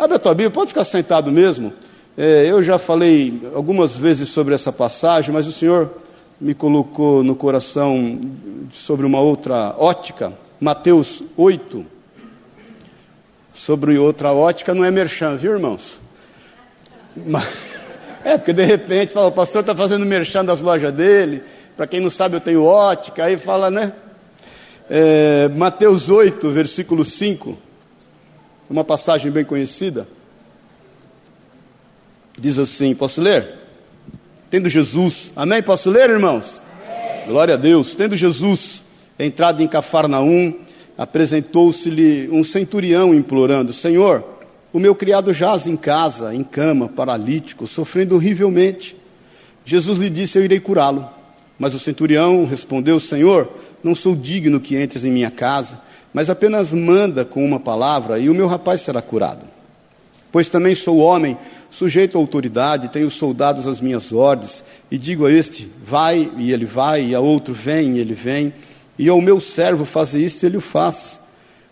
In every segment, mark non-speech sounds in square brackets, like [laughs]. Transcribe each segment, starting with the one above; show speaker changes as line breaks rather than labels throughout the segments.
Abre a tua Bíblia, pode ficar sentado mesmo. É, eu já falei algumas vezes sobre essa passagem, mas o Senhor me colocou no coração sobre uma outra ótica. Mateus 8. Sobre outra ótica não é merchan, viu, irmãos? [laughs] É, porque de repente fala, o pastor está fazendo merchan das lojas dele. Para quem não sabe, eu tenho ótica. Aí fala, né? É, Mateus 8, versículo 5. Uma passagem bem conhecida. Diz assim: Posso ler? Tendo Jesus, amém? Posso ler, irmãos? Amém. Glória a Deus. Tendo Jesus entrado em Cafarnaum, apresentou-se-lhe um centurião implorando: Senhor, o meu criado jaz em casa, em cama, paralítico, sofrendo horrivelmente. Jesus lhe disse: Eu irei curá-lo. Mas o centurião respondeu: Senhor, não sou digno que entres em minha casa, mas apenas manda com uma palavra e o meu rapaz será curado. Pois também sou homem sujeito à autoridade, tenho soldados às minhas ordens, e digo a este, vai, e ele vai, e a outro, vem, e ele vem, e ao meu servo, faz isto, e ele o faz.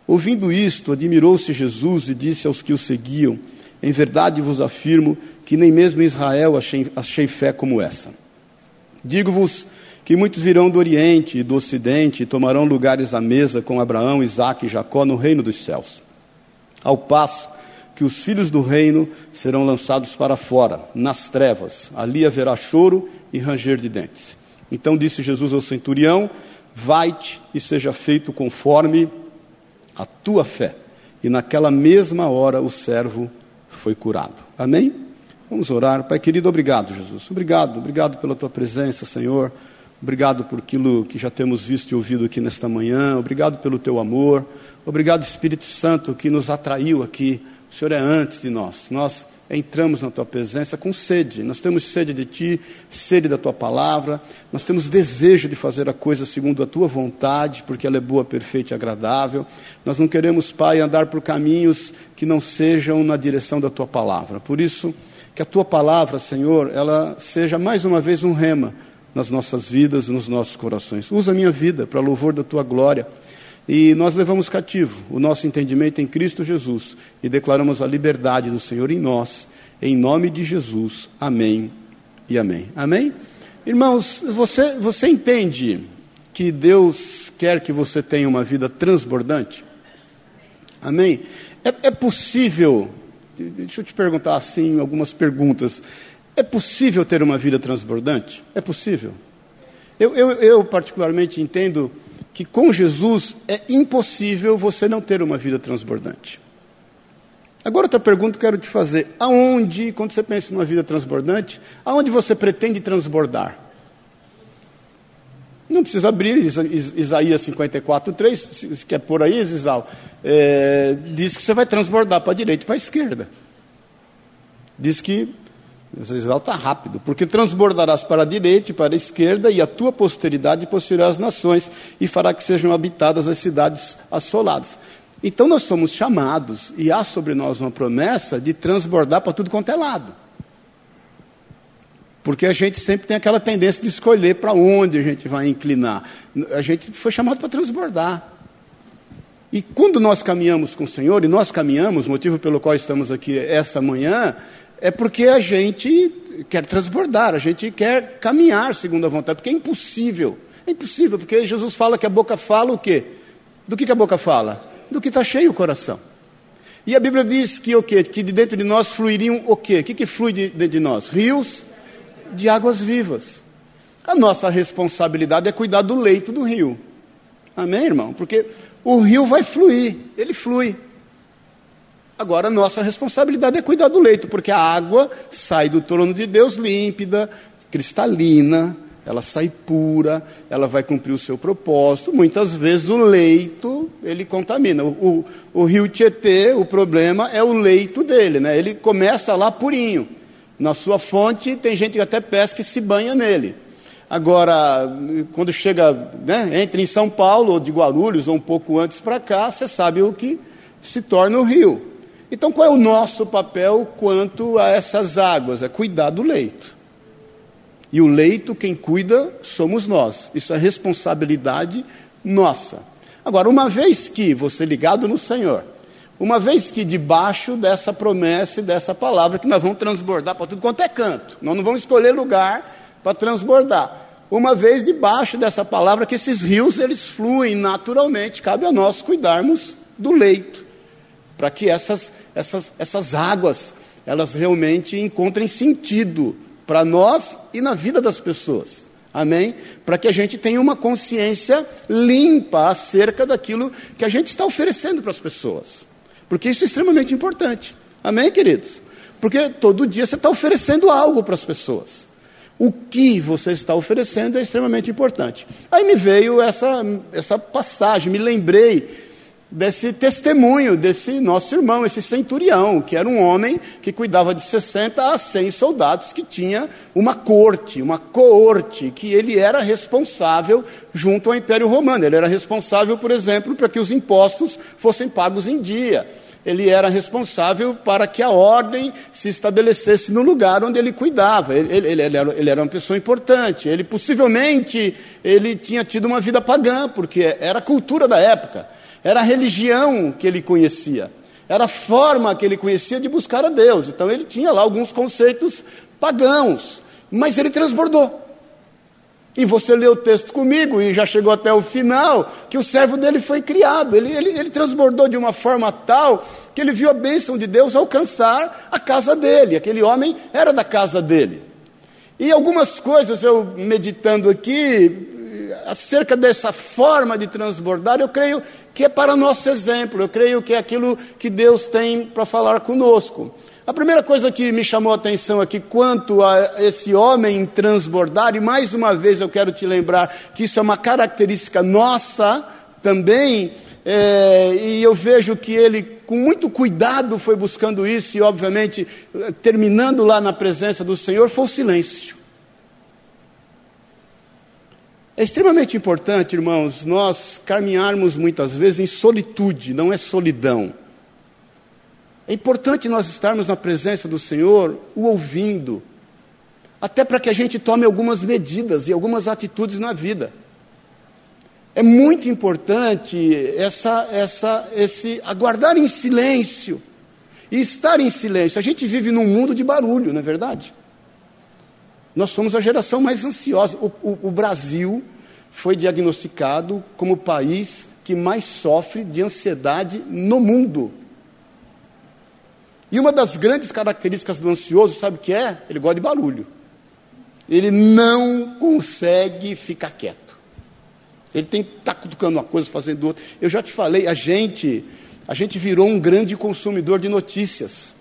Ouvindo isto, admirou-se Jesus e disse aos que o seguiam: Em verdade vos afirmo que nem mesmo em Israel achei, achei fé como essa. Digo-vos que muitos virão do Oriente e do Ocidente e tomarão lugares à mesa com Abraão, Isaque e Jacó no reino dos céus. Ao passo que os filhos do reino serão lançados para fora, nas trevas. Ali haverá choro e ranger de dentes. Então disse Jesus ao centurião: Vai-te e seja feito conforme a tua fé. E naquela mesma hora o servo foi curado. Amém? Vamos orar. Pai querido, obrigado, Jesus. Obrigado, obrigado pela tua presença, Senhor. Obrigado por aquilo que já temos visto e ouvido aqui nesta manhã. Obrigado pelo teu amor. Obrigado, Espírito Santo, que nos atraiu aqui o Senhor é antes de nós. Nós entramos na tua presença com sede. Nós temos sede de ti, sede da tua palavra. Nós temos desejo de fazer a coisa segundo a tua vontade, porque ela é boa, perfeita e agradável. Nós não queremos, Pai, andar por caminhos que não sejam na direção da tua palavra. Por isso, que a tua palavra, Senhor, ela seja mais uma vez um rema nas nossas vidas, nos nossos corações. Usa a minha vida para louvor da tua glória. E nós levamos cativo o nosso entendimento em Cristo Jesus e declaramos a liberdade do Senhor em nós, em nome de Jesus. Amém e amém. Amém? Irmãos, você, você entende que Deus quer que você tenha uma vida transbordante? Amém? É, é possível, deixa eu te perguntar assim algumas perguntas. É possível ter uma vida transbordante? É possível. Eu, eu, eu particularmente entendo que com Jesus é impossível você não ter uma vida transbordante. Agora, outra pergunta que eu quero te fazer: aonde, quando você pensa numa vida transbordante, aonde você pretende transbordar? Não precisa abrir Isaías 54, 3, se quer por aí, Zizal, é, diz que você vai transbordar para a direita e para a esquerda. Diz que Israel está rápido, porque transbordarás para a direita e para a esquerda, e a tua posteridade possuirá as nações, e fará que sejam habitadas as cidades assoladas. Então nós somos chamados, e há sobre nós uma promessa de transbordar para tudo quanto é lado. Porque a gente sempre tem aquela tendência de escolher para onde a gente vai inclinar. A gente foi chamado para transbordar. E quando nós caminhamos com o Senhor, e nós caminhamos, motivo pelo qual estamos aqui essa manhã, é porque a gente quer transbordar, a gente quer caminhar segundo a vontade, porque é impossível. É impossível, porque Jesus fala que a boca fala o quê? Do que, que a boca fala? Do que está cheio o coração. E a Bíblia diz que o quê? Que de dentro de nós fluiriam o quê? O que, que flui de, de, de nós? Rios de águas vivas. A nossa responsabilidade é cuidar do leito do rio. Amém, irmão? Porque o rio vai fluir, ele flui. Agora, nossa responsabilidade é cuidar do leito, porque a água sai do trono de Deus límpida, cristalina, ela sai pura, ela vai cumprir o seu propósito. Muitas vezes o leito, ele contamina. O, o, o rio Tietê, o problema é o leito dele, né? ele começa lá purinho. Na sua fonte, tem gente que até pesca e se banha nele. Agora, quando chega, né, entra em São Paulo, ou de Guarulhos, ou um pouco antes para cá, você sabe o que se torna o rio. Então, qual é o nosso papel quanto a essas águas? É cuidar do leito. E o leito, quem cuida, somos nós. Isso é responsabilidade nossa. Agora, uma vez que você ligado no Senhor, Uma vez que debaixo dessa promessa e dessa palavra que nós vamos transbordar para tudo quanto é canto, nós não vamos escolher lugar para transbordar. Uma vez debaixo dessa palavra que esses rios eles fluem naturalmente, cabe a nós cuidarmos do leito, para que essas, essas, essas águas elas realmente encontrem sentido para nós e na vida das pessoas. Amém? Para que a gente tenha uma consciência limpa acerca daquilo que a gente está oferecendo para as pessoas. Porque isso é extremamente importante. Amém, queridos? Porque todo dia você está oferecendo algo para as pessoas. O que você está oferecendo é extremamente importante. Aí me veio essa, essa passagem, me lembrei desse testemunho desse nosso irmão, esse centurião, que era um homem que cuidava de 60 a 100 soldados, que tinha uma corte, uma coorte, que ele era responsável junto ao Império Romano. Ele era responsável, por exemplo, para que os impostos fossem pagos em dia. Ele era responsável para que a ordem se estabelecesse no lugar onde ele cuidava. Ele, ele, ele, era, ele era uma pessoa importante. Ele possivelmente ele tinha tido uma vida pagã, porque era a cultura da época. Era a religião que ele conhecia, era a forma que ele conhecia de buscar a Deus. Então ele tinha lá alguns conceitos pagãos, mas ele transbordou. E você leu o texto comigo e já chegou até o final, que o servo dele foi criado. Ele, ele, ele transbordou de uma forma tal que ele viu a bênção de Deus alcançar a casa dele. Aquele homem era da casa dele. E algumas coisas eu meditando aqui, acerca dessa forma de transbordar, eu creio que é para nosso exemplo, eu creio que é aquilo que Deus tem para falar conosco. A primeira coisa que me chamou a atenção aqui quanto a esse homem transbordar, e mais uma vez eu quero te lembrar que isso é uma característica nossa também, é, e eu vejo que ele, com muito cuidado, foi buscando isso, e obviamente, terminando lá na presença do Senhor, foi o silêncio. É extremamente importante, irmãos, nós caminharmos muitas vezes em solitude, não é solidão. É importante nós estarmos na presença do Senhor, o ouvindo, até para que a gente tome algumas medidas e algumas atitudes na vida. É muito importante essa, essa, esse aguardar em silêncio e estar em silêncio. A gente vive num mundo de barulho, não é verdade? Nós somos a geração mais ansiosa. O, o, o Brasil foi diagnosticado como o país que mais sofre de ansiedade no mundo. E uma das grandes características do ansioso, sabe o que é? Ele gosta de barulho. Ele não consegue ficar quieto. Ele tem que estar tá cutucando uma coisa, fazendo outra. Eu já te falei, a gente, a gente virou um grande consumidor de notícias.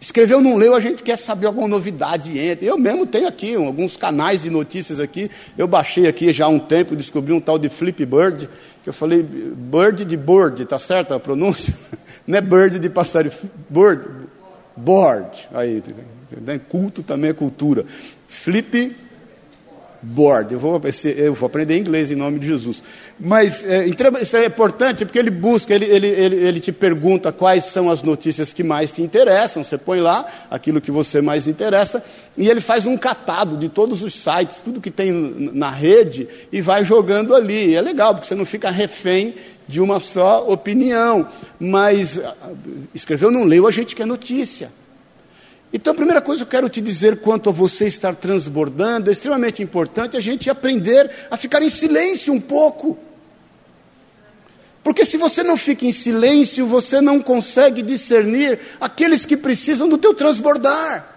Escreveu, não leu, a gente quer saber alguma novidade. Eu mesmo tenho aqui alguns canais de notícias aqui. Eu baixei aqui já há um tempo, descobri um tal de Flipbird, que eu falei, bird de board, tá certo a pronúncia? [laughs] Não é bird de passarinho, bird, board. Aí, culto também é cultura. Flip board. Eu vou, eu vou aprender inglês em nome de Jesus. Mas é, isso é importante porque ele busca, ele, ele, ele, ele te pergunta quais são as notícias que mais te interessam. Você põe lá aquilo que você mais interessa e ele faz um catado de todos os sites, tudo que tem na rede e vai jogando ali. E é legal porque você não fica refém de uma só opinião. Mas ah, escreveu, não leu, a gente quer notícia. Então, a primeira coisa que eu quero te dizer quanto a você estar transbordando, é extremamente importante a gente aprender a ficar em silêncio um pouco. Porque se você não fica em silêncio, você não consegue discernir aqueles que precisam do teu transbordar.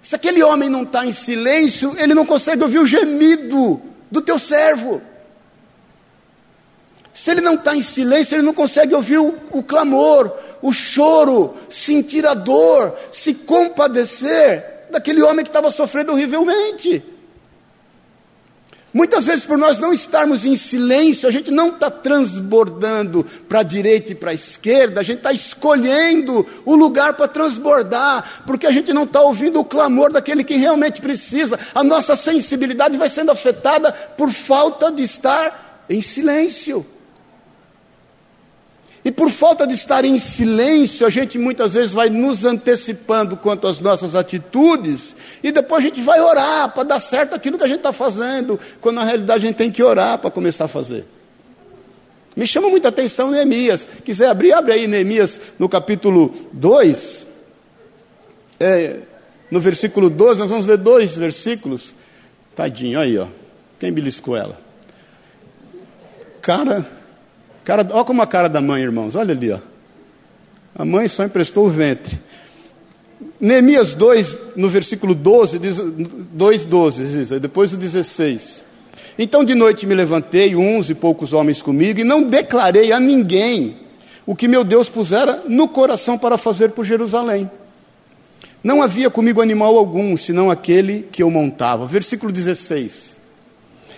Se aquele homem não está em silêncio, ele não consegue ouvir o gemido do teu servo. Se ele não está em silêncio, ele não consegue ouvir o, o clamor, o choro, sentir a dor, se compadecer daquele homem que estava sofrendo horrivelmente. Muitas vezes, por nós não estarmos em silêncio, a gente não está transbordando para a direita e para a esquerda, a gente está escolhendo o lugar para transbordar, porque a gente não está ouvindo o clamor daquele que realmente precisa. A nossa sensibilidade vai sendo afetada por falta de estar em silêncio. E por falta de estar em silêncio, a gente muitas vezes vai nos antecipando quanto às nossas atitudes, e depois a gente vai orar para dar certo aquilo que a gente está fazendo, quando na realidade a gente tem que orar para começar a fazer. Me chama muita atenção Neemias. Quiser abrir, abre aí Neemias no capítulo 2. É, no versículo 12, nós vamos ler dois versículos. Tadinho, aí, ó. Quem beliscou ela? Cara, cara, olha como a cara da mãe, irmãos. Olha ali, ó. A mãe só emprestou o ventre. Neemias 2, no versículo 12, diz, 2, 12, diz, depois do 16. Então de noite me levantei, uns e poucos homens comigo, e não declarei a ninguém o que meu Deus pusera no coração para fazer por Jerusalém. Não havia comigo animal algum, senão aquele que eu montava. Versículo 16.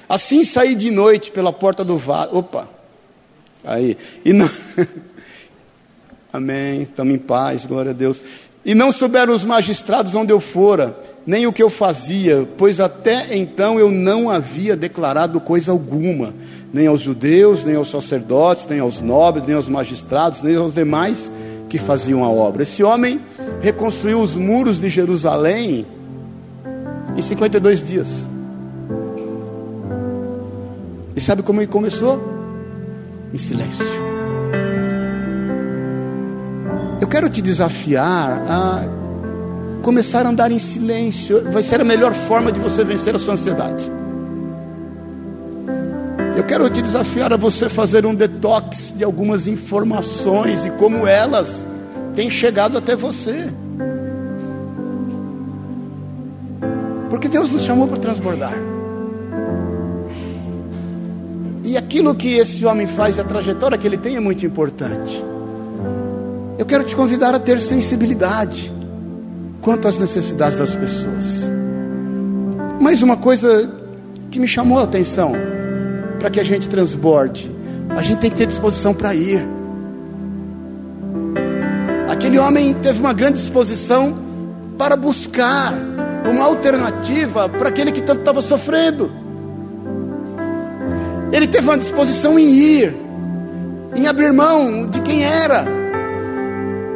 Assim saí de noite pela porta do vale. Opa! Aí. E não. [laughs] Amém. Estamos em paz, glória a Deus. E não souberam os magistrados onde eu fora nem o que eu fazia, pois até então eu não havia declarado coisa alguma, nem aos judeus, nem aos sacerdotes, nem aos nobres, nem aos magistrados, nem aos demais que faziam a obra. Esse homem reconstruiu os muros de Jerusalém em 52 dias. E sabe como ele começou? Em silêncio. Eu quero te desafiar a começar a andar em silêncio. Vai ser a melhor forma de você vencer a sua ansiedade. Eu quero te desafiar a você fazer um detox de algumas informações e como elas têm chegado até você. Porque Deus nos chamou para transbordar. E aquilo que esse homem faz, a trajetória que ele tem é muito importante. Eu quero te convidar a ter sensibilidade quanto às necessidades das pessoas. Mas uma coisa que me chamou a atenção, para que a gente transborde, a gente tem que ter disposição para ir. Aquele homem teve uma grande disposição para buscar uma alternativa para aquele que tanto estava sofrendo. Ele teve uma disposição em ir, em abrir mão de quem era.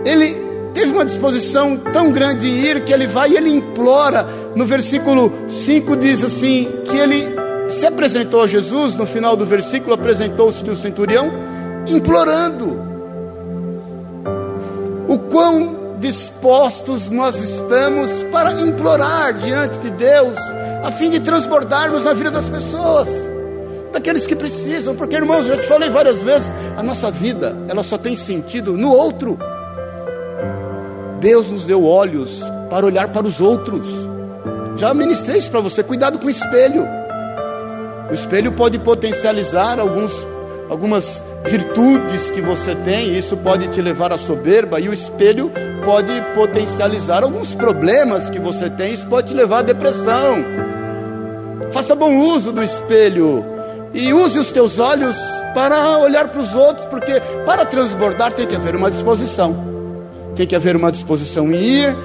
Ele teve uma disposição tão grande em ir que ele vai e ele implora. No versículo 5 diz assim: que ele se apresentou a Jesus, no final do versículo, apresentou-se do centurião, implorando. O quão dispostos nós estamos para implorar diante de Deus, a fim de transbordarmos na vida das pessoas, daqueles que precisam, porque irmãos, eu te falei várias vezes, a nossa vida, ela só tem sentido no outro. Deus nos deu olhos para olhar para os outros. Já ministrei isso para você. Cuidado com o espelho. O espelho pode potencializar alguns, algumas virtudes que você tem, isso pode te levar à soberba, e o espelho pode potencializar alguns problemas que você tem, isso pode te levar à depressão. Faça bom uso do espelho e use os teus olhos para olhar para os outros, porque para transbordar tem que haver uma disposição tem que haver uma disposição em ir,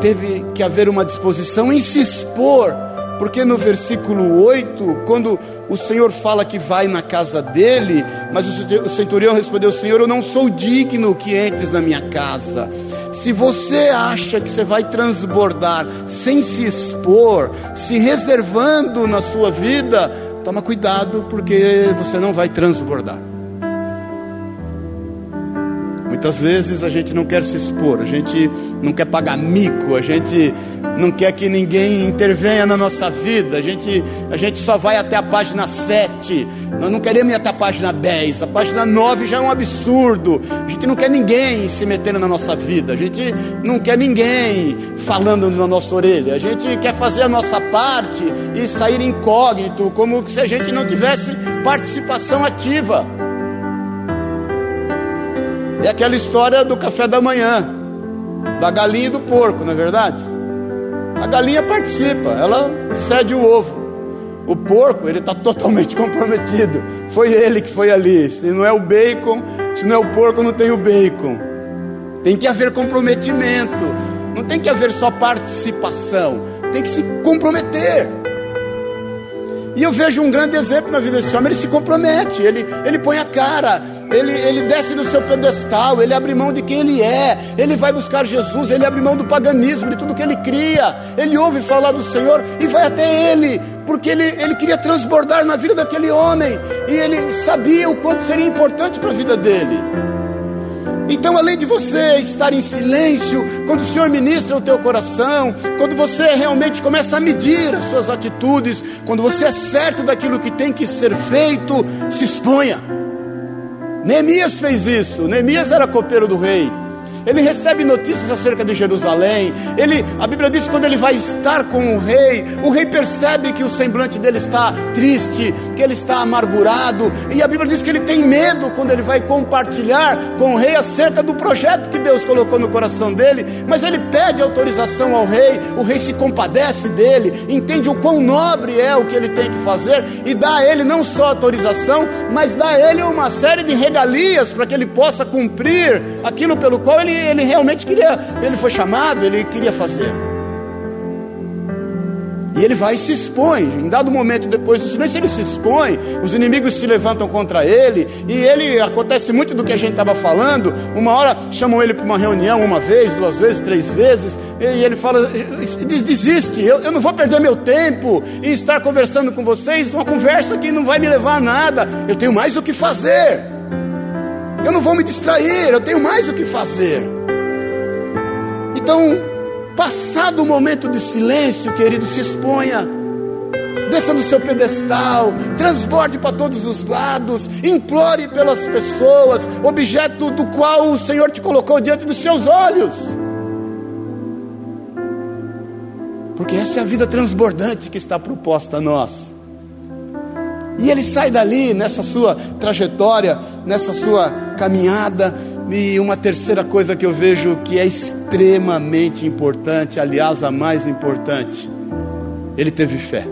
teve que haver uma disposição em se expor, porque no versículo 8, quando o Senhor fala que vai na casa dele, mas o centurião respondeu: Senhor, eu não sou digno que entres na minha casa. Se você acha que você vai transbordar sem se expor, se reservando na sua vida, toma cuidado, porque você não vai transbordar. Muitas vezes a gente não quer se expor, a gente não quer pagar mico, a gente não quer que ninguém intervenha na nossa vida, a gente, a gente só vai até a página 7, nós não queremos ir até a página 10, a página 9 já é um absurdo, a gente não quer ninguém se metendo na nossa vida, a gente não quer ninguém falando na nossa orelha, a gente quer fazer a nossa parte e sair incógnito, como se a gente não tivesse participação ativa. É aquela história do café da manhã, da galinha e do porco, não é verdade? A galinha participa, ela cede o ovo. O porco, ele está totalmente [laughs] comprometido. Foi ele que foi ali. Se não é o bacon, se não é o porco, não tem o bacon. Tem que haver comprometimento. Não tem que haver só participação. Tem que se comprometer. E eu vejo um grande exemplo na vida desse homem. Ele se compromete, ele, ele põe a cara, ele, ele desce do seu pedestal, ele abre mão de quem ele é, ele vai buscar Jesus, ele abre mão do paganismo, de tudo que ele cria, ele ouve falar do Senhor e vai até ele porque ele, ele queria transbordar na vida daquele homem, e ele sabia o quanto seria importante para a vida dele. Então, além de você estar em silêncio, quando o Senhor ministra o teu coração, quando você realmente começa a medir as suas atitudes, quando você é certo daquilo que tem que ser feito, se exponha. Neemias fez isso. Neemias era copeiro do rei ele recebe notícias acerca de Jerusalém. Ele, a Bíblia diz que quando ele vai estar com o rei, o rei percebe que o semblante dele está triste, que ele está amargurado, e a Bíblia diz que ele tem medo quando ele vai compartilhar com o rei acerca do projeto que Deus colocou no coração dele, mas ele pede autorização ao rei, o rei se compadece dele, entende o quão nobre é o que ele tem que fazer e dá a ele não só autorização, mas dá a ele uma série de regalias para que ele possa cumprir aquilo pelo qual ele ele realmente queria, ele foi chamado, ele queria fazer. E ele vai e se expõe. Em dado momento, depois do silêncio, ele se expõe. Os inimigos se levantam contra ele. E ele acontece muito do que a gente estava falando. Uma hora chamam ele para uma reunião, uma vez, duas vezes, três vezes. E ele fala: desiste, eu, eu não vou perder meu tempo em estar conversando com vocês. Uma conversa que não vai me levar a nada. Eu tenho mais o que fazer. Eu não vou me distrair, eu tenho mais o que fazer. Então, passado o momento de silêncio, querido, se exponha. Desça do seu pedestal, transborde para todos os lados, implore pelas pessoas, objeto do qual o Senhor te colocou diante dos seus olhos. Porque essa é a vida transbordante que está proposta a nós. E ele sai dali nessa sua trajetória, nessa sua caminhada. E uma terceira coisa que eu vejo que é extremamente importante, aliás, a mais importante, ele teve fé.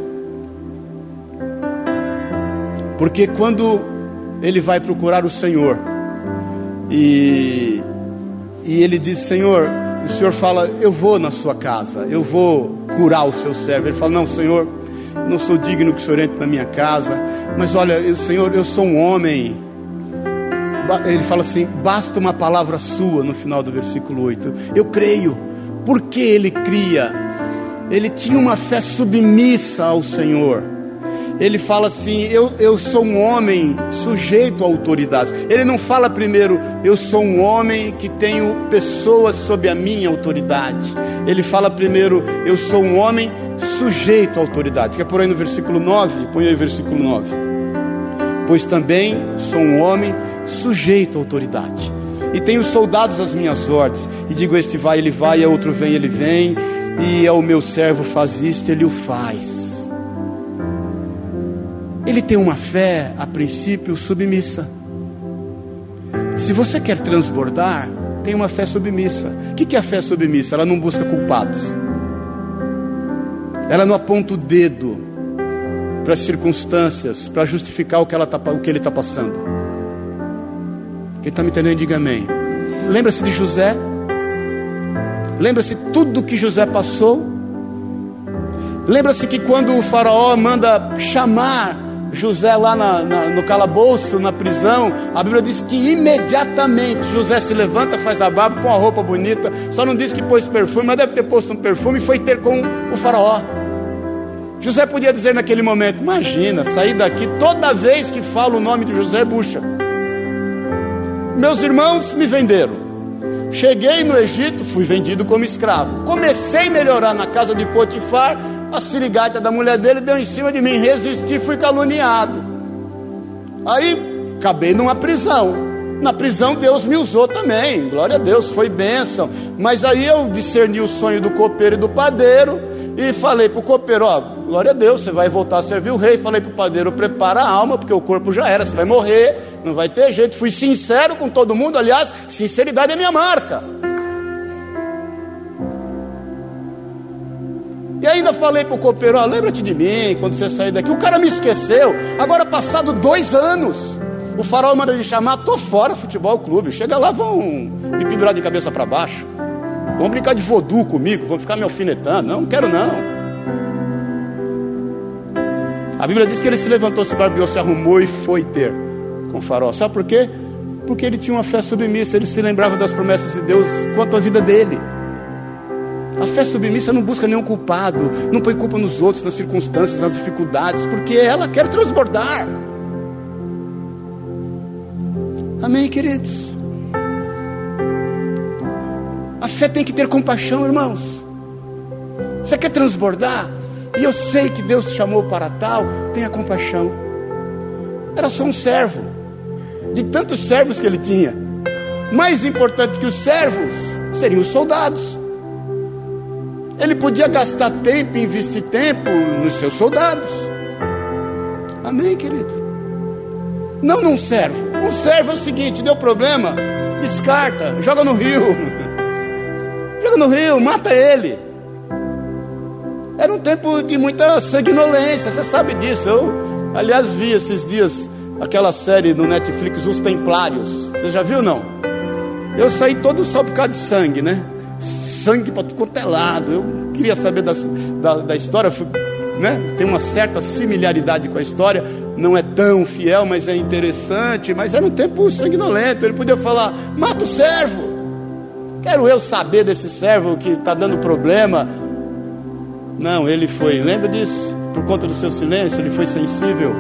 Porque quando ele vai procurar o Senhor, e, e ele diz: Senhor, o Senhor fala, eu vou na sua casa, eu vou curar o seu servo. Ele fala: Não, Senhor, não sou digno que o Senhor entre na minha casa, mas olha, eu, Senhor, eu sou um homem. Ele fala assim: basta uma palavra sua no final do versículo 8. Eu creio, porque ele cria, ele tinha uma fé submissa ao Senhor. Ele fala assim: eu, eu sou um homem sujeito a autoridades. Ele não fala primeiro, eu sou um homem que tenho pessoas sob a minha autoridade. Ele fala primeiro, eu sou um homem sujeito à autoridade. Quer por aí no versículo 9? Põe aí o versículo 9. Pois também sou um homem sujeito à autoridade. E tenho soldados às minhas ordens. E digo: este vai, ele vai, e outro vem, ele vem. E é o meu servo faz isto, ele o faz. Ele tem uma fé, a princípio, submissa. Se você quer transbordar, tem uma fé submissa. O que é a fé submissa? Ela não busca culpados. Ela não aponta o dedo para as circunstâncias, para justificar o que, ela tá, o que ele está passando. Quem está me entendendo, diga amém. Lembra-se de José? Lembra-se tudo que José passou? Lembra-se que quando o faraó manda chamar José lá na, na, no calabouço, na prisão, a Bíblia diz que imediatamente José se levanta, faz a barba, põe uma roupa bonita, só não diz que pôs perfume, mas deve ter posto um perfume e foi ter com o faraó. José podia dizer naquele momento: Imagina, sair daqui toda vez que falo o nome de José bucha. Meus irmãos me venderam. Cheguei no Egito, fui vendido como escravo. Comecei a melhorar na casa de Potifar, a sirigaita da mulher dele deu em cima de mim, resisti, fui caluniado. Aí acabei numa prisão. Na prisão Deus me usou também, glória a Deus, foi bênção. Mas aí eu discerni o sonho do copeiro e do padeiro e falei para o copeiro: Ó, glória a Deus, você vai voltar a servir o rei. Falei para o padeiro: prepara a alma, porque o corpo já era, você vai morrer, não vai ter jeito. Fui sincero com todo mundo, aliás, sinceridade é minha marca. E ainda falei para o copeiro: ó, lembra-te de mim quando você sair daqui. O cara me esqueceu. Agora, passado dois anos, o farol manda ele chamar: tô fora, futebol clube. Chega lá, vão me pendurar de cabeça para baixo. Vão brincar de voodoo comigo, vão ficar me alfinetando. Não, não quero não. A Bíblia diz que ele se levantou, se barbeou, se arrumou e foi ter com farol. Sabe por quê? Porque ele tinha uma fé submissa, ele se lembrava das promessas de Deus quanto à vida dele. A fé submissa não busca nenhum culpado, não põe culpa nos outros, nas circunstâncias, nas dificuldades, porque ela quer transbordar. Amém, queridos? A fé tem que ter compaixão, irmãos. Você quer transbordar? E eu sei que Deus te chamou para tal, tenha compaixão. Era só um servo, de tantos servos que ele tinha. Mais importante que os servos seriam os soldados. Ele podia gastar tempo, investir tempo nos seus soldados. Amém, querido? Não num servo. Um servo é o seguinte: deu problema, descarta, joga no rio. [laughs] joga no rio, mata ele. Era um tempo de muita sanguinolência, você sabe disso. Eu, aliás, vi esses dias aquela série no Netflix, Os Templários. Você já viu não? Eu saí todo só por causa de sangue, né? sangue para quanto é. Eu queria saber da, da, da história, né? tem uma certa similaridade com a história, não é tão fiel, mas é interessante. Mas era um tempo sanguinolento, ele podia falar: mata o servo. Quero eu saber desse servo que está dando problema. Não, ele foi, lembra disso? Por conta do seu silêncio, ele foi sensível.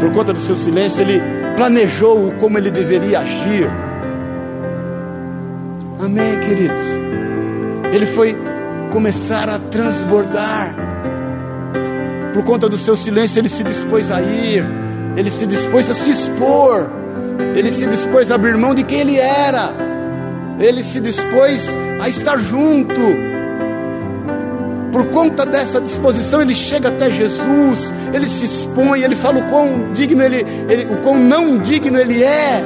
Por conta do seu silêncio, ele planejou como ele deveria agir. Amém, queridos? Ele foi começar a transbordar. Por conta do seu silêncio, ele se dispôs a ir, ele se dispôs a se expor, ele se dispôs a abrir mão de quem ele era, ele se dispôs a estar junto. Por conta dessa disposição, ele chega até Jesus, ele se expõe, ele fala o quão digno ele, ele o quão não digno ele é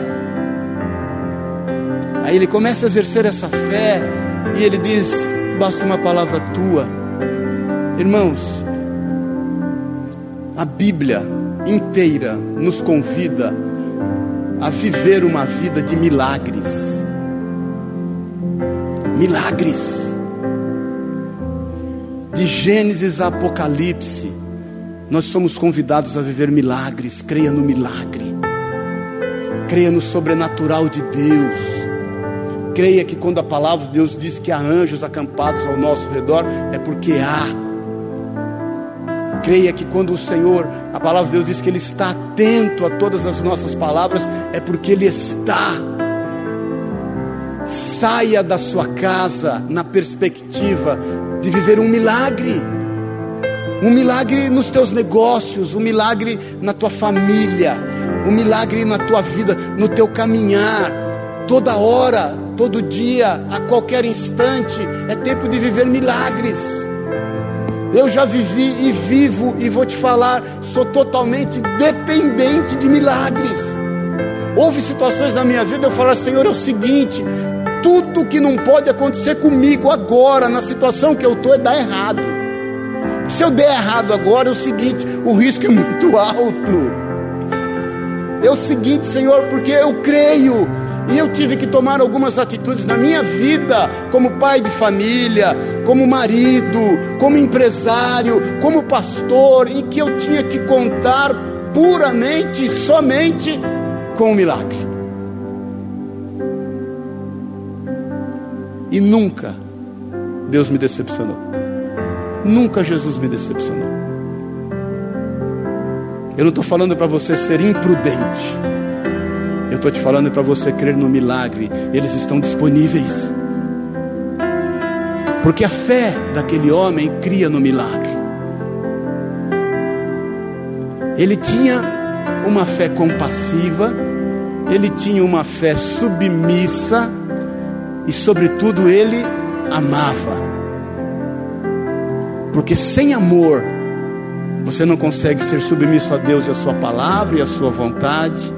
Aí ele começa a exercer essa fé e ele diz: basta uma palavra tua. Irmãos, a Bíblia inteira nos convida a viver uma vida de milagres. Milagres. De Gênesis a Apocalipse, nós somos convidados a viver milagres. Creia no milagre, creia no sobrenatural de Deus. Creia que quando a palavra de Deus diz que há anjos acampados ao nosso redor, é porque há. Creia que quando o Senhor, a palavra de Deus diz que Ele está atento a todas as nossas palavras, é porque Ele está. Saia da sua casa na perspectiva de viver um milagre. Um milagre nos teus negócios, um milagre na tua família, um milagre na tua vida, no teu caminhar. Toda hora todo dia, a qualquer instante, é tempo de viver milagres. Eu já vivi e vivo, e vou te falar, sou totalmente dependente de milagres. Houve situações na minha vida eu falar, Senhor, é o seguinte: tudo que não pode acontecer comigo agora, na situação que eu estou, é dar errado. Se eu der errado agora, é o seguinte: o risco é muito alto. É o seguinte, Senhor, porque eu creio e eu tive que tomar algumas atitudes na minha vida, como pai de família, como marido, como empresário, como pastor, em que eu tinha que contar puramente e somente com o milagre. E nunca Deus me decepcionou. Nunca Jesus me decepcionou. Eu não estou falando para você ser imprudente. Eu estou te falando para você crer no milagre, eles estão disponíveis. Porque a fé daquele homem cria no milagre. Ele tinha uma fé compassiva, ele tinha uma fé submissa e, sobretudo, ele amava. Porque sem amor, você não consegue ser submisso a Deus e a Sua palavra e a Sua vontade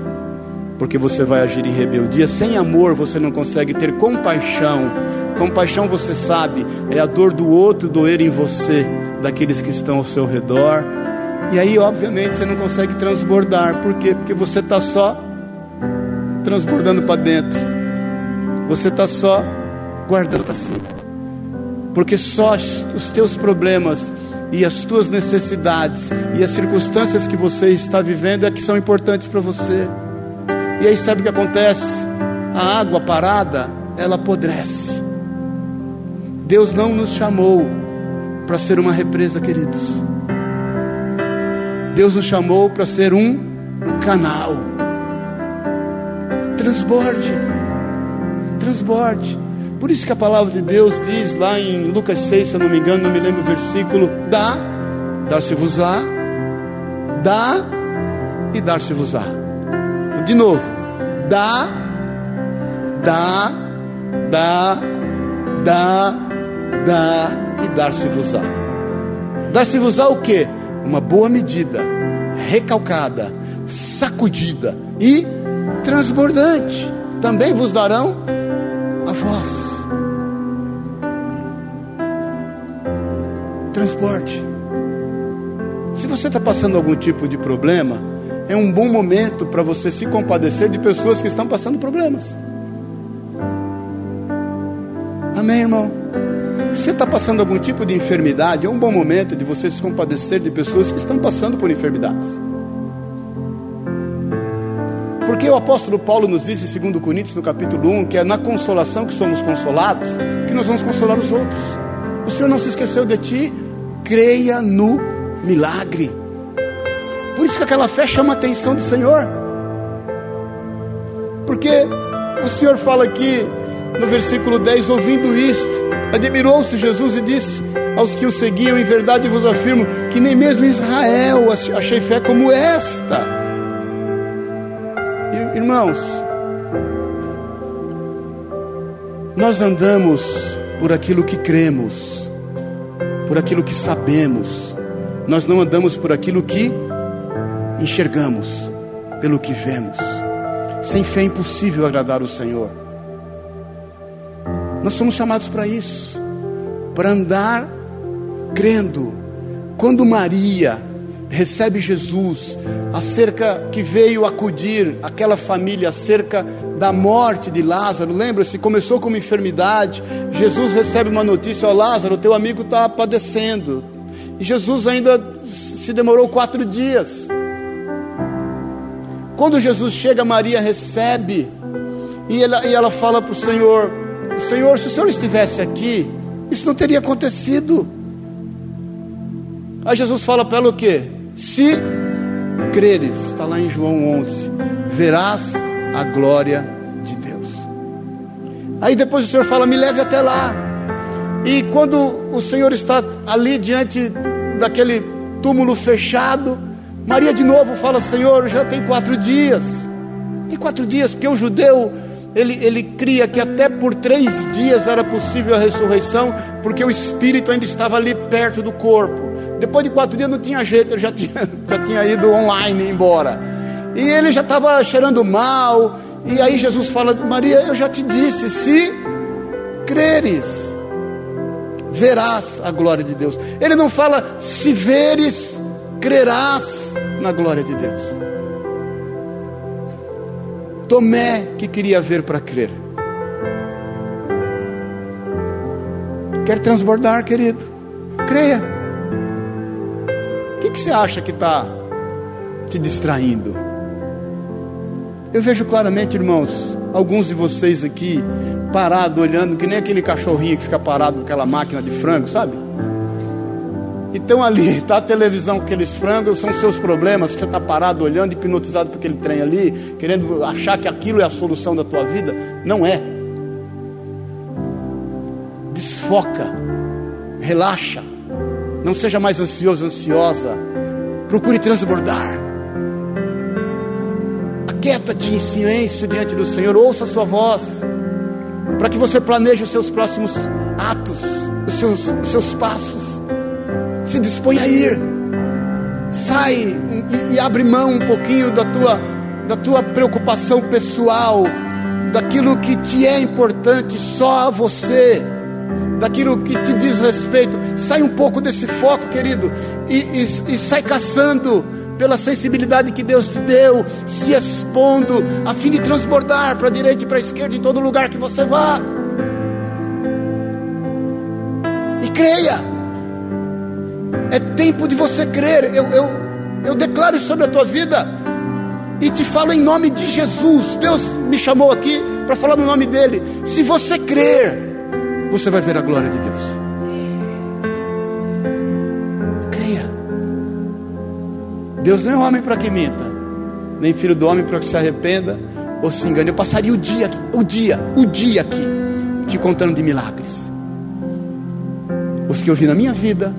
porque você vai agir em rebeldia. Sem amor você não consegue ter compaixão. Compaixão, você sabe, é a dor do outro doer em você, daqueles que estão ao seu redor. E aí, obviamente, você não consegue transbordar. Por quê? Porque você está só transbordando para dentro. Você está só guardando para cima. Porque só os teus problemas e as tuas necessidades e as circunstâncias que você está vivendo é que são importantes para você. E aí sabe o que acontece? A água parada, ela apodrece. Deus não nos chamou para ser uma represa, queridos. Deus nos chamou para ser um canal. Transborde. Transborde. Por isso que a palavra de Deus diz lá em Lucas 6, se eu não me engano, não me lembro o versículo: dá, dar-se-vos-á, dá e dar-se-vos-á. De novo, dá, dá, dá, dá, dá e dar-se-vos-á. Dar-se-vos-á o que? Uma boa medida, recalcada, sacudida e transbordante. Também vos darão a voz. Transporte. Se você está passando algum tipo de problema, é um bom momento para você se compadecer de pessoas que estão passando problemas. Amém, irmão? Se você está passando algum tipo de enfermidade, é um bom momento de você se compadecer de pessoas que estão passando por enfermidades. Porque o apóstolo Paulo nos disse, segundo Coríntios, no capítulo 1, que é na consolação que somos consolados, que nós vamos consolar os outros. O Senhor não se esqueceu de ti, creia no milagre. Por isso que aquela fé chama a atenção do Senhor. Porque o Senhor fala aqui no versículo 10, ouvindo isto, admirou-se Jesus e disse aos que o seguiam, em verdade vos afirmo, que nem mesmo Israel achei fé como esta. Irmãos, nós andamos por aquilo que cremos, por aquilo que sabemos, nós não andamos por aquilo que enxergamos, pelo que vemos. Sem fé é impossível agradar o Senhor. Nós somos chamados para isso, para andar crendo. Quando Maria recebe Jesus, acerca que veio acudir aquela família acerca da morte de Lázaro. Lembra-se, começou com uma enfermidade. Jesus recebe uma notícia: Ó Lázaro, teu amigo está padecendo. E Jesus ainda se demorou quatro dias. Quando Jesus chega, Maria recebe e ela, e ela fala para o Senhor: Senhor, se o Senhor estivesse aqui, isso não teria acontecido. Aí Jesus fala para ela o quê? Se creres, está lá em João 11, verás a glória de Deus. Aí depois o Senhor fala: me leve até lá. E quando o Senhor está ali diante daquele túmulo fechado, Maria de novo fala: Senhor, já tem quatro dias. E quatro dias, porque o judeu ele, ele cria que até por três dias era possível a ressurreição, porque o espírito ainda estava ali perto do corpo. Depois de quatro dias não tinha jeito, ele já tinha, [laughs] já tinha ido online embora. E ele já estava cheirando mal. E aí Jesus fala: Maria, eu já te disse, se creres, verás a glória de Deus. Ele não fala, se veres, crerás na glória de Deus. Tomé que queria ver para crer. Quer transbordar, querido? Creia que, que você acha que está te distraindo? Eu vejo claramente, irmãos, alguns de vocês aqui parado olhando, que nem aquele cachorrinho que fica parado naquela máquina de frango, sabe? Então ali está [laughs] a televisão com aqueles frangos, são seus problemas, que você está parado olhando, hipnotizado por aquele trem ali, querendo achar que aquilo é a solução da tua vida. Não é. Desfoca, relaxa. Não seja mais ansioso, ansiosa. Procure transbordar. Aquieta-te em silêncio diante do Senhor. Ouça a sua voz. Para que você planeje os seus próximos atos, os seus, os seus passos. Se dispõe a ir. Sai e, e abre mão um pouquinho da tua, da tua preocupação pessoal, daquilo que te é importante só a você daquilo que te diz respeito. Sai um pouco desse foco, querido, e, e, e sai caçando pela sensibilidade que Deus te deu, se expondo, a fim de transbordar para a direita e para a esquerda em todo lugar que você vá. E creia, é tempo de você crer. Eu, eu, eu declaro sobre a tua vida e te falo em nome de Jesus. Deus me chamou aqui para falar no nome dele. Se você crer, você vai ver a glória de Deus. Creia. Deus não é homem para que minta, nem filho do homem para que se arrependa ou se engane. Eu passaria o dia, o dia, o dia aqui, te contando de milagres. Os que eu vi na minha vida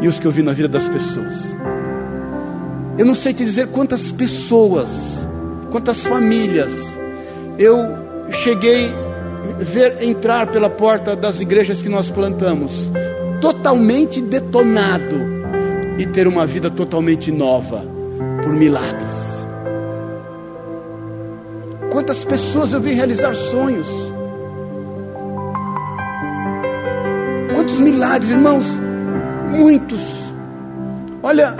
e os que eu vi na vida das pessoas. Eu não sei te dizer quantas pessoas, quantas famílias eu cheguei ver entrar pela porta das igrejas que nós plantamos, totalmente detonado e ter uma vida totalmente nova por milagres. Quantas pessoas eu vi realizar sonhos? Quantos milagres, irmãos? Muitos. Olha,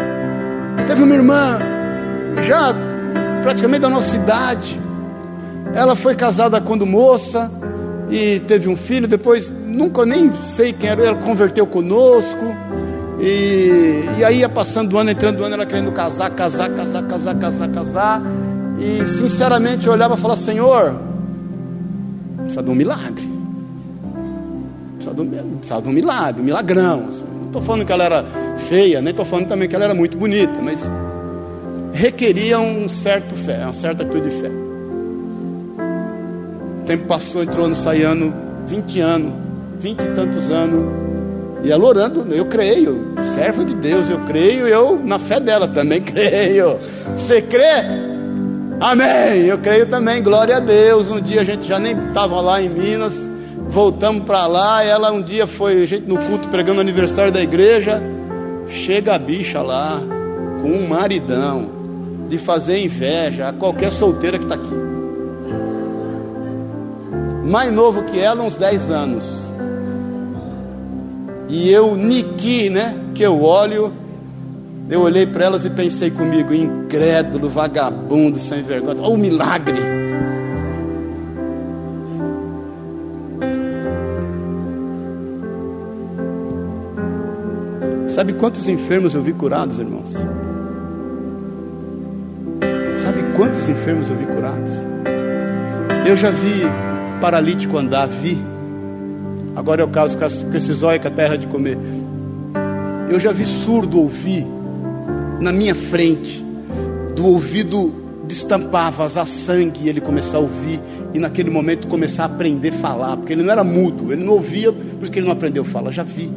teve uma irmã, já praticamente da nossa idade. Ela foi casada quando moça e teve um filho. Depois, nunca nem sei quem era, ela converteu conosco. E, e aí ia passando do ano, entrando do ano, ela querendo casar, casar, casar, casar, casar, casar. E sinceramente eu olhava e falava: Senhor, precisa de um milagre. Precisa de um, precisa de um milagre, um milagrão. Não estou falando que ela era feia, nem estou falando também que ela era muito bonita, mas requeria um certo fé, uma certa atitude de fé. Tempo passou, entrou ano, sai ano, 20 anos, 20 e tantos anos. E ela orando, eu creio, serva de Deus, eu creio, eu na fé dela também [laughs] creio. Você crê? Amém. Eu creio também, glória a Deus. Um dia a gente já nem estava lá em Minas, voltamos para lá. ela um dia foi, a gente no culto pregando o aniversário da igreja. Chega a bicha lá, com um maridão, de fazer inveja a qualquer solteira que está aqui. Mais novo que ela, uns 10 anos. E eu, Niki, né? Que eu olho eu olhei para elas e pensei comigo, incrédulo, vagabundo, sem vergonha. Olha o milagre. Sabe quantos enfermos eu vi curados, irmãos? Sabe quantos enfermos eu vi curados? Eu já vi paralítico andar, vi. Agora é o caso com esse zóio com a terra de comer. Eu já vi surdo ouvir na minha frente, do ouvido destampava, a sangue, e ele começar a ouvir, e naquele momento começar a aprender a falar, porque ele não era mudo, ele não ouvia, por isso que ele não aprendeu a falar, já vi.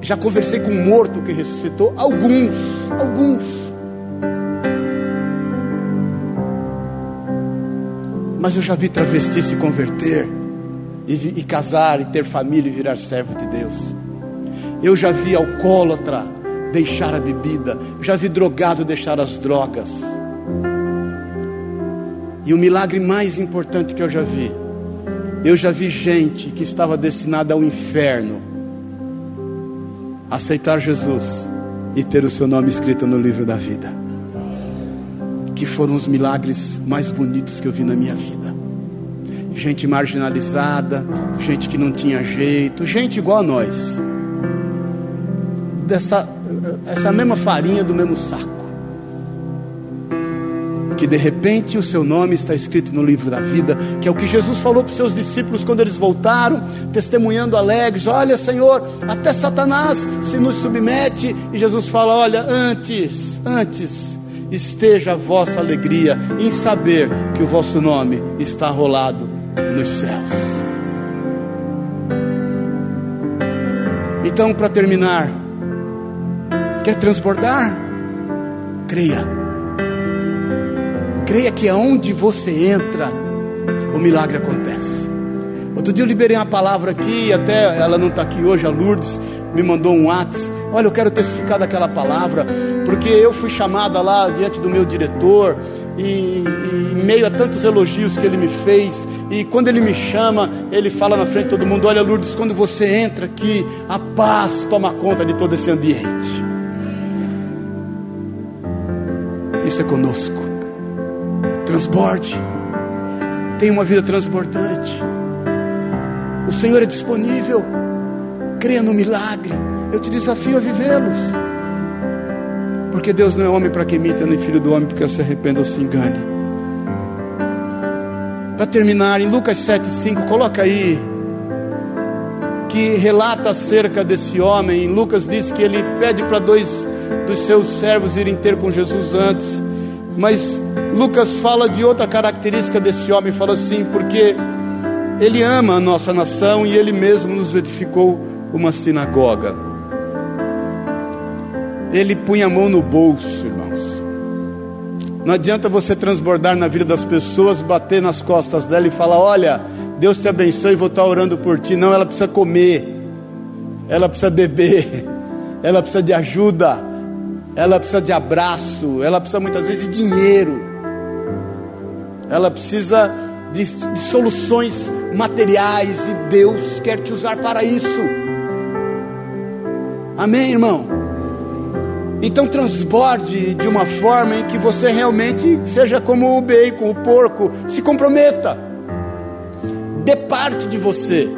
Já conversei com um morto que ressuscitou, alguns, alguns. Mas eu já vi travesti se converter, e, e casar, e ter família, e virar servo de Deus. Eu já vi alcoólatra deixar a bebida, já vi drogado deixar as drogas. E o milagre mais importante que eu já vi, eu já vi gente que estava destinada ao inferno aceitar Jesus e ter o seu nome escrito no livro da vida. Que foram os milagres mais bonitos que eu vi na minha vida. Gente marginalizada, gente que não tinha jeito, gente igual a nós. Dessa essa mesma farinha do mesmo saco. Que de repente o seu nome está escrito no livro da vida, que é o que Jesus falou para os seus discípulos quando eles voltaram, testemunhando alegres: Olha, Senhor, até Satanás se nos submete. E Jesus fala: Olha, antes, antes, esteja a vossa alegria em saber que o vosso nome está rolado nos céus. Então, para terminar, Quer transbordar? Creia. Creia que aonde você entra, o milagre acontece. Outro dia eu liberei uma palavra aqui, até ela não está aqui hoje, a Lourdes me mandou um WhatsApp. Olha, eu quero testificar daquela palavra, porque eu fui chamada lá diante do meu diretor, e, e em meio a tantos elogios que ele me fez, e quando ele me chama, ele fala na frente de todo mundo: Olha, Lourdes, quando você entra aqui, a paz toma conta de todo esse ambiente. isso é conosco. Transborde. Tenha uma vida transbordante. O Senhor é disponível. Creia no milagre. Eu te desafio a vivê-los. Porque Deus não é homem para que imita, nem filho do homem porque se arrependa ou se engane. Para terminar, em Lucas 7,5, coloca aí. que relata acerca desse homem. Lucas diz que ele pede para dois dos seus servos irem ter com Jesus antes. Mas Lucas fala de outra característica desse homem, fala assim, porque ele ama a nossa nação e ele mesmo nos edificou uma sinagoga. Ele punha a mão no bolso, irmãos. Não adianta você transbordar na vida das pessoas, bater nas costas dela e falar: Olha, Deus te abençoe, vou estar orando por ti. Não, ela precisa comer, ela precisa beber, [laughs] ela precisa de ajuda, ela precisa de abraço, ela precisa muitas vezes de dinheiro, ela precisa de, de soluções materiais e Deus quer te usar para isso. Amém, irmão? Então transborde de uma forma em que você realmente seja como o bacon, o porco, se comprometa. Dê parte de você.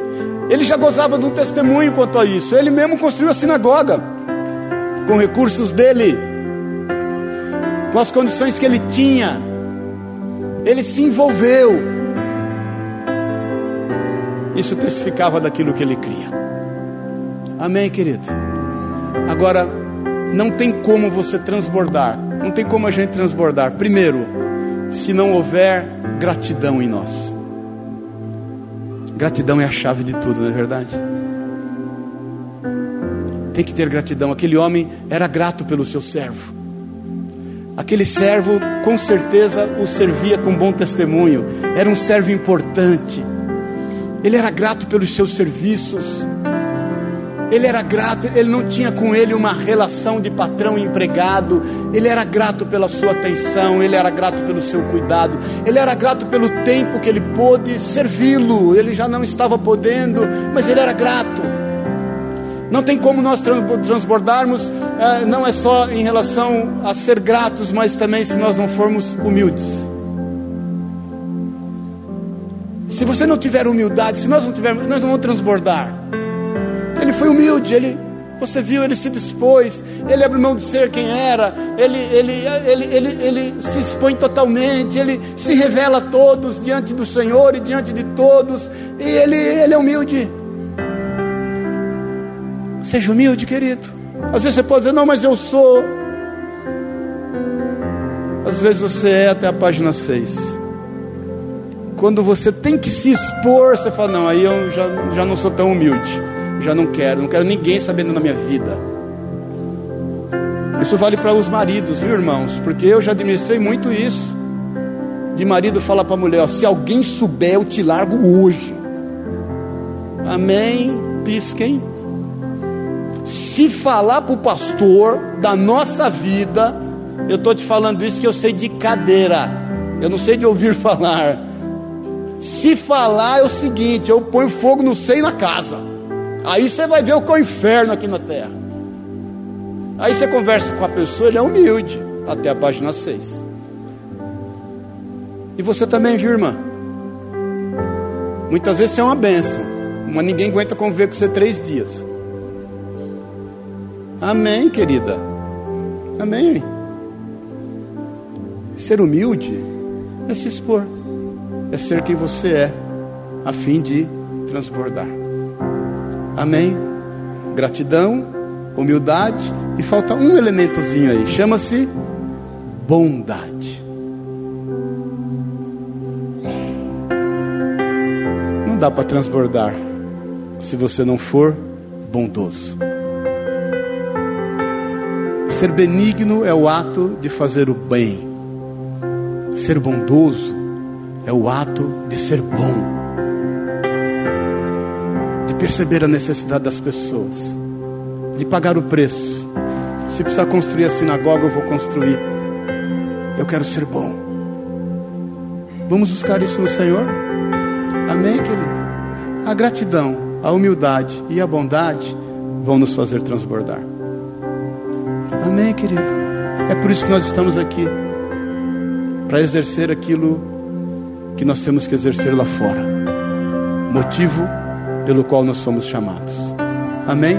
Ele já gozava de um testemunho quanto a isso. Ele mesmo construiu a sinagoga com recursos dele, com as condições que ele tinha. Ele se envolveu isso testificava daquilo que ele cria. Amém, querido? Agora, não tem como você transbordar, não tem como a gente transbordar. Primeiro, se não houver gratidão em nós. Gratidão é a chave de tudo, não é verdade? Tem que ter gratidão. Aquele homem era grato pelo seu servo. Aquele servo, com certeza, o servia com bom testemunho. Era um servo importante ele era grato pelos seus serviços. Ele era grato, ele não tinha com ele uma relação de patrão e empregado. Ele era grato pela sua atenção, ele era grato pelo seu cuidado, ele era grato pelo tempo que ele pôde servi-lo. Ele já não estava podendo, mas ele era grato. Não tem como nós transbordarmos, eh, não é só em relação a ser gratos, mas também se nós não formos humildes. Se você não tiver humildade, se nós não tivermos, nós não vamos transbordar. Ele foi humilde, ele, você viu, ele se dispôs, ele abriu mão de ser quem era, ele, ele, ele, ele, ele se expõe totalmente, ele se revela a todos diante do Senhor e diante de todos, e ele, ele é humilde. Seja humilde, querido. Às vezes você pode dizer, não, mas eu sou. Às vezes você é até a página 6 quando você tem que se expor, você fala: Não, aí eu já, já não sou tão humilde, já não quero, não quero ninguém sabendo da minha vida. Isso vale para os maridos, viu irmãos? Porque eu já administrei muito isso. De marido falar para a mulher: ó, Se alguém souber, eu te largo hoje. Amém? Pisquem. Se falar para o pastor da nossa vida, eu estou te falando isso que eu sei de cadeira, eu não sei de ouvir [laughs] falar. Se falar é o seguinte, eu ponho fogo no seio na casa. Aí você vai ver o que é o inferno aqui na terra. Aí você conversa com a pessoa, ele é humilde, até a página 6. E você também, viu, irmã? Muitas vezes você é uma benção, mas ninguém aguenta conviver com você três dias. Amém, querida. Amém. Ser humilde é se expor é ser quem você é, a fim de transbordar. Amém? Gratidão, humildade e falta um elementozinho aí, chama-se bondade. Não dá para transbordar se você não for bondoso. Ser benigno é o ato de fazer o bem. Ser bondoso é o ato de ser bom, perceber a necessidade das pessoas, de pagar o preço. Se precisar construir a sinagoga, eu vou construir. Eu quero ser bom. Vamos buscar isso no Senhor? Amém, querido? A gratidão, a humildade e a bondade vão nos fazer transbordar. Amém, querido? É por isso que nós estamos aqui para exercer aquilo que nós temos que exercer lá fora. Motivo pelo qual nós somos chamados. Amém?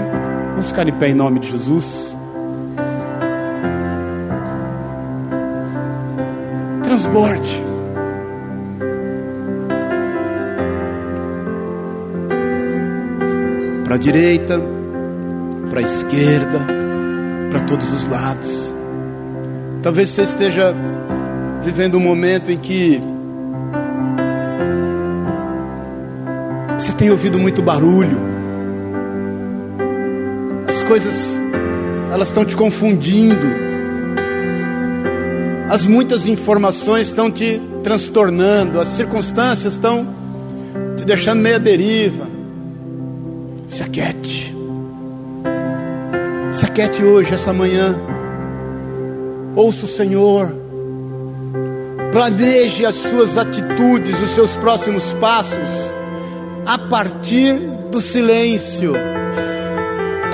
Vamos ficar em pé em nome de Jesus. Transborde. para a direita, para a esquerda, para todos os lados. Talvez você esteja vivendo um momento em que tem ouvido muito barulho, as coisas elas estão te confundindo, as muitas informações estão te transtornando, as circunstâncias estão te deixando meia deriva. Se aquete. Se aquete hoje, essa manhã. Ouça o Senhor. Planeje as suas atitudes, os seus próximos passos, a partir do silêncio.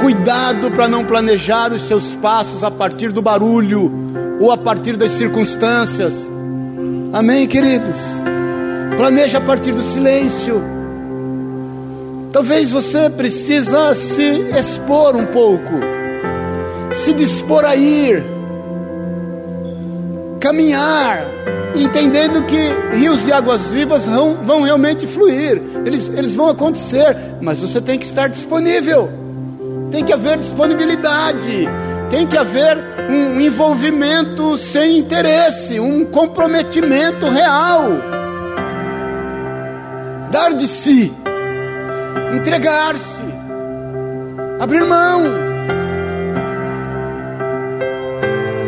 Cuidado para não planejar os seus passos a partir do barulho ou a partir das circunstâncias. Amém, queridos? Planeje a partir do silêncio. Talvez você precisa se expor um pouco, se dispor a ir, caminhar, entendendo que rios de águas vivas vão, vão realmente fluir, eles, eles vão acontecer, mas você tem que estar disponível, tem que haver disponibilidade, tem que haver um envolvimento sem interesse, um comprometimento real. Dar de si, entregar-se, abrir mão.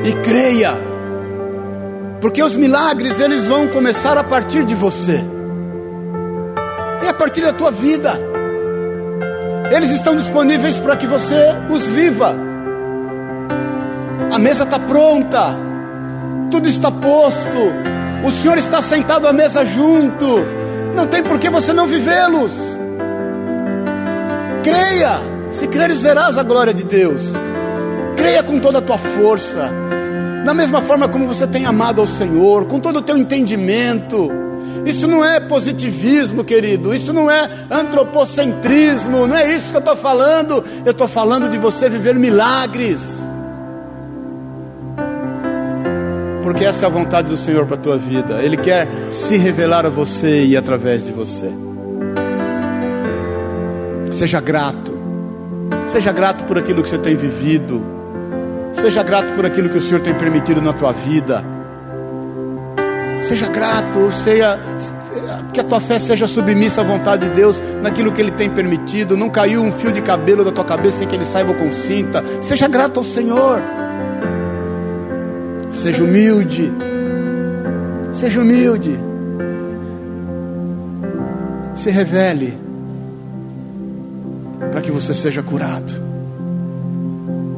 E creia, porque os milagres eles vão começar a partir de você. É a partir da tua vida. Eles estão disponíveis para que você os viva. A mesa está pronta, tudo está posto, o Senhor está sentado à mesa junto, não tem por que você não vivê-los. Creia, se creres, verás a glória de Deus. Creia com toda a tua força, da mesma forma como você tem amado ao Senhor, com todo o teu entendimento. Isso não é positivismo, querido. Isso não é antropocentrismo. Não é isso que eu estou falando. Eu estou falando de você viver milagres. porque essa é a vontade do Senhor para a tua vida. Ele quer se revelar a você e através de você. Seja grato. Seja grato por aquilo que você tem vivido. Seja grato por aquilo que o Senhor tem permitido na tua vida. Seja grato, seja que a tua fé seja submissa à vontade de Deus naquilo que Ele tem permitido. Não caiu um fio de cabelo da tua cabeça sem que Ele saiba com cinta. Seja grato ao Senhor. Seja humilde. Seja humilde. Se revele para que você seja curado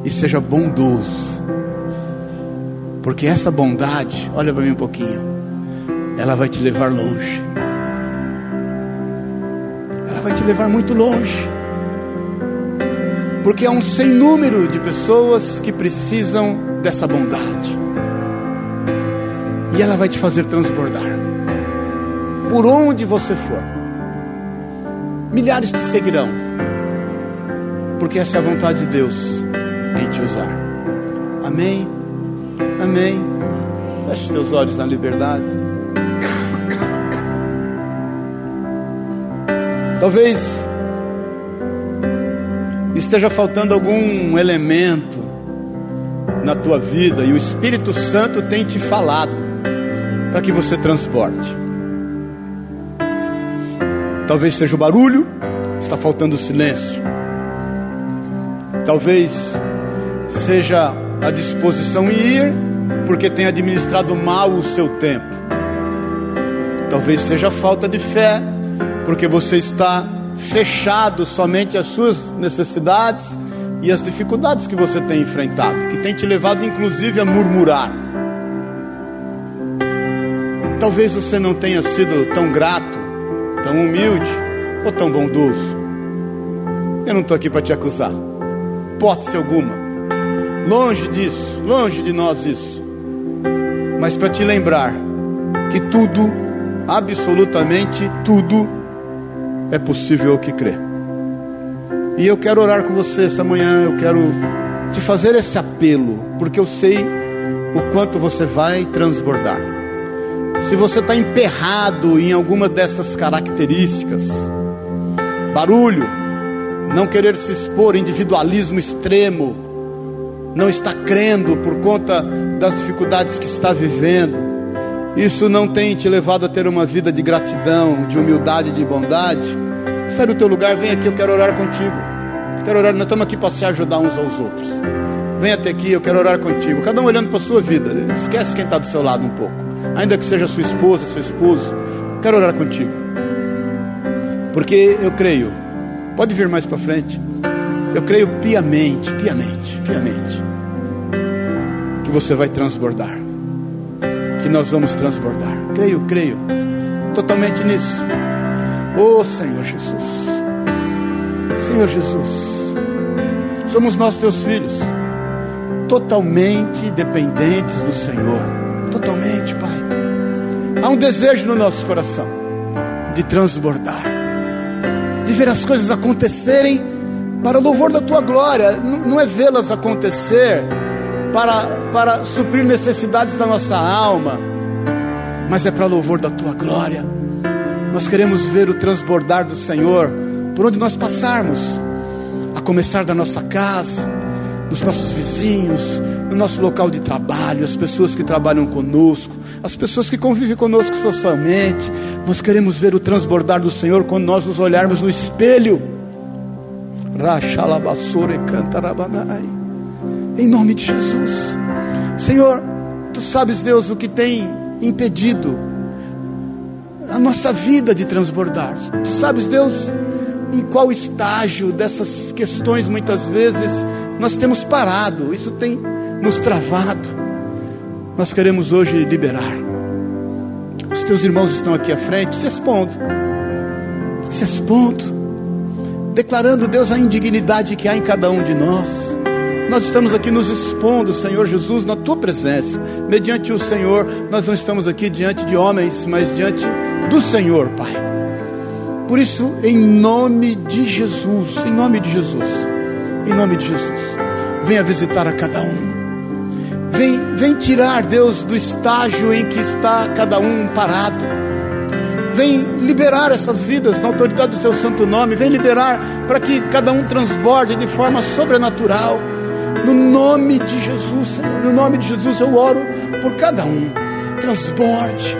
e seja bondoso. Porque essa bondade, olha para mim um pouquinho, ela vai te levar longe. Ela vai te levar muito longe. Porque há um sem número de pessoas que precisam dessa bondade e ela vai te fazer transbordar. Por onde você for, milhares te seguirão, porque essa é a vontade de Deus em te usar. Amém? Amém. Feche os teus olhos na liberdade. Talvez esteja faltando algum elemento na tua vida e o Espírito Santo tem te falado para que você transporte. Talvez seja o barulho, está faltando o silêncio. Talvez seja a disposição em ir, porque tem administrado mal o seu tempo. Talvez seja falta de fé, porque você está fechado somente às suas necessidades e às dificuldades que você tem enfrentado, que tem te levado inclusive a murmurar. Talvez você não tenha sido tão grato, tão humilde ou tão bondoso. Eu não estou aqui para te acusar, hipótese alguma. Longe disso, longe de nós isso. Mas para te lembrar que tudo, absolutamente tudo, é possível que crê. E eu quero orar com você essa manhã, eu quero te fazer esse apelo, porque eu sei o quanto você vai transbordar se você está emperrado em alguma dessas características, barulho, não querer se expor, individualismo extremo, não está crendo por conta das dificuldades que está vivendo. Isso não tem te levado a ter uma vida de gratidão, de humildade, de bondade. Sai do teu lugar, vem aqui, eu quero orar contigo. Quero orar, nós estamos aqui para se ajudar uns aos outros. Vem até aqui, eu quero orar contigo. Cada um olhando para a sua vida. Esquece quem está do seu lado um pouco. Ainda que seja sua esposa, seu esposo. Quero orar contigo. Porque eu creio. Pode vir mais para frente. Eu creio piamente, piamente, piamente. Que você vai transbordar. Que nós vamos transbordar. Creio, creio. Totalmente nisso. Oh Senhor Jesus. Senhor Jesus. Somos nós teus filhos totalmente dependentes do Senhor. Totalmente, Pai. Há um desejo no nosso coração de transbordar, de ver as coisas acontecerem para o louvor da tua glória. Não é vê-las acontecer para, para suprir necessidades da nossa alma, mas é para louvor da tua glória. Nós queremos ver o transbordar do Senhor por onde nós passarmos, a começar da nossa casa nos nossos vizinhos, no nosso local de trabalho, as pessoas que trabalham conosco, as pessoas que convivem conosco socialmente. Nós queremos ver o transbordar do Senhor quando nós nos olharmos no espelho. Em nome de Jesus. Senhor, tu sabes, Deus, o que tem impedido a nossa vida de transbordar. Tu sabes, Deus, em qual estágio dessas questões muitas vezes nós temos parado, isso tem nos travado. Nós queremos hoje liberar. Os teus irmãos estão aqui à frente, se expondo, se expondo, declarando, Deus, a indignidade que há em cada um de nós. Nós estamos aqui nos expondo, Senhor Jesus, na tua presença. Mediante o Senhor, nós não estamos aqui diante de homens, mas diante do Senhor, Pai. Por isso, em nome de Jesus, em nome de Jesus em nome de Jesus. Venha visitar a cada um. Vem, vem tirar, Deus, do estágio em que está cada um parado. Vem liberar essas vidas na autoridade do Seu Santo Nome. Vem liberar para que cada um transborde de forma sobrenatural. No nome de Jesus, Senhor, no nome de Jesus eu oro por cada um. Transborde,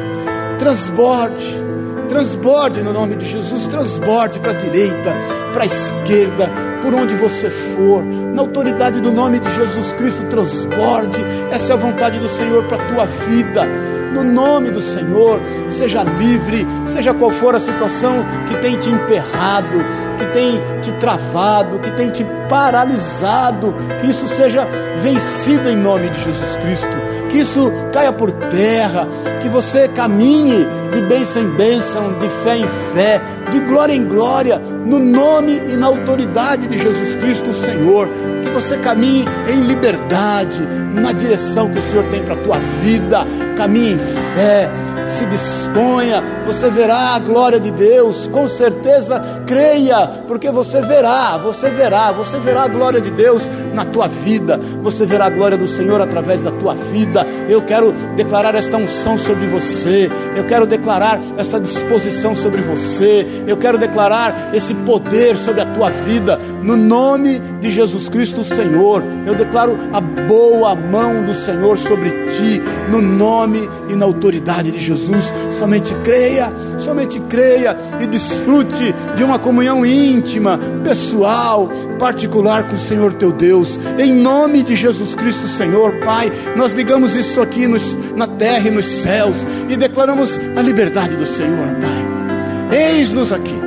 transborde, transborde no nome de Jesus, transborde para a direita, para a esquerda, por onde você for, na autoridade do nome de Jesus Cristo, transborde. Essa é a vontade do Senhor para a tua vida. No nome do Senhor, seja livre, seja qual for a situação que tem te emperrado, que tem te travado, que tem te paralisado, que isso seja vencido em nome de Jesus Cristo, que isso caia por terra, que você caminhe de bênção em bênção, de fé em fé, de glória em glória, no nome e na autoridade de Jesus Cristo, o Senhor. Que você caminhe em liberdade, na direção que o Senhor tem para a tua vida. Caminhe em fé, se disponha, você verá a glória de Deus, com certeza creia, porque você verá, você verá, você verá a glória de Deus na tua vida, você verá a glória do Senhor através da tua vida. Eu quero declarar esta unção sobre você, eu quero declarar essa disposição sobre você, eu quero declarar esse poder sobre a tua vida, no nome de Jesus Cristo, Senhor. Eu declaro a boa mão do Senhor sobre ti, no nome e na autoridade de Jesus. Somente creia, somente creia e desfrute de uma comunhão íntima, pessoal, particular com o Senhor teu Deus. Em nome de Jesus Cristo, Senhor, Pai, nós ligamos isso aqui nos, na terra e nos céus e declaramos a liberdade do Senhor, Pai. Eis-nos aqui.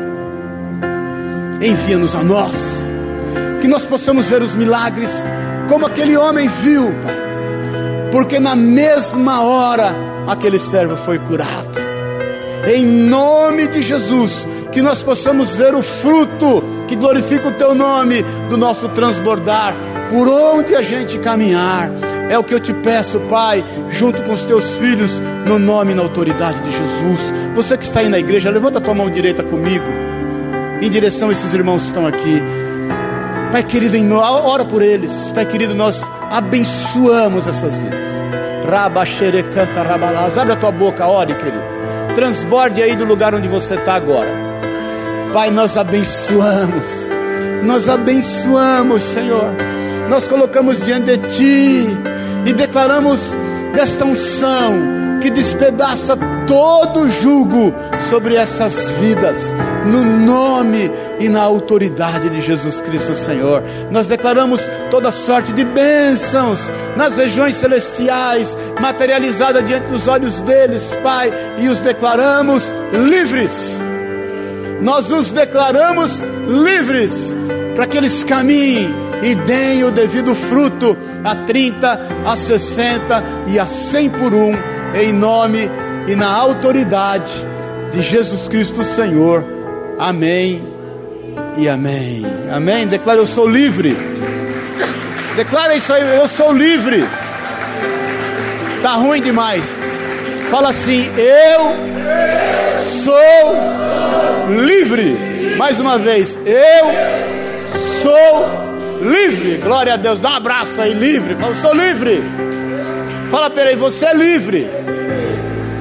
Envia-nos a nós, que nós possamos ver os milagres como aquele homem viu, Pai. Porque na mesma hora aquele servo foi curado. Em nome de Jesus, que nós possamos ver o fruto que glorifica o teu nome do nosso transbordar, por onde a gente caminhar. É o que eu te peço, Pai, junto com os teus filhos, no nome e na autoridade de Jesus. Você que está aí na igreja, levanta a tua mão direita comigo, em direção a esses irmãos que estão aqui. Pai querido, ora por eles. Pai querido, nós abençoamos essas vidas. canta rabalás. Abre a tua boca, ore, querido. Transborde aí do lugar onde você está agora. Pai, nós abençoamos nós abençoamos, Senhor. Nós colocamos diante de Ti e declaramos desta unção que despedaça todo jugo sobre essas vidas, no nome e na autoridade de Jesus Cristo, Senhor. Nós declaramos toda sorte de bênçãos nas regiões celestiais, materializada diante dos olhos deles, Pai, e os declaramos livres. Nós os declaramos livres para que eles caminhem e deem o devido fruto a 30, a 60 e a 100 por um, em nome e na autoridade de Jesus Cristo Senhor. Amém e amém. Amém. Declara: Eu sou livre. Declara isso aí: Eu sou livre. Tá ruim demais. Fala assim: Eu sou livre. Mais uma vez: Eu sou livre. Glória a Deus. Dá um abraço aí, livre. Fala: Sou livre. Fala para ele: Você é livre.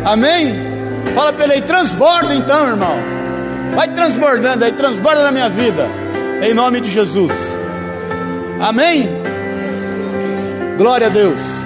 Amém? Fala para ele Transborda então, irmão. Vai transbordando aí, transborda na minha vida. Em nome de Jesus. Amém? Glória a Deus.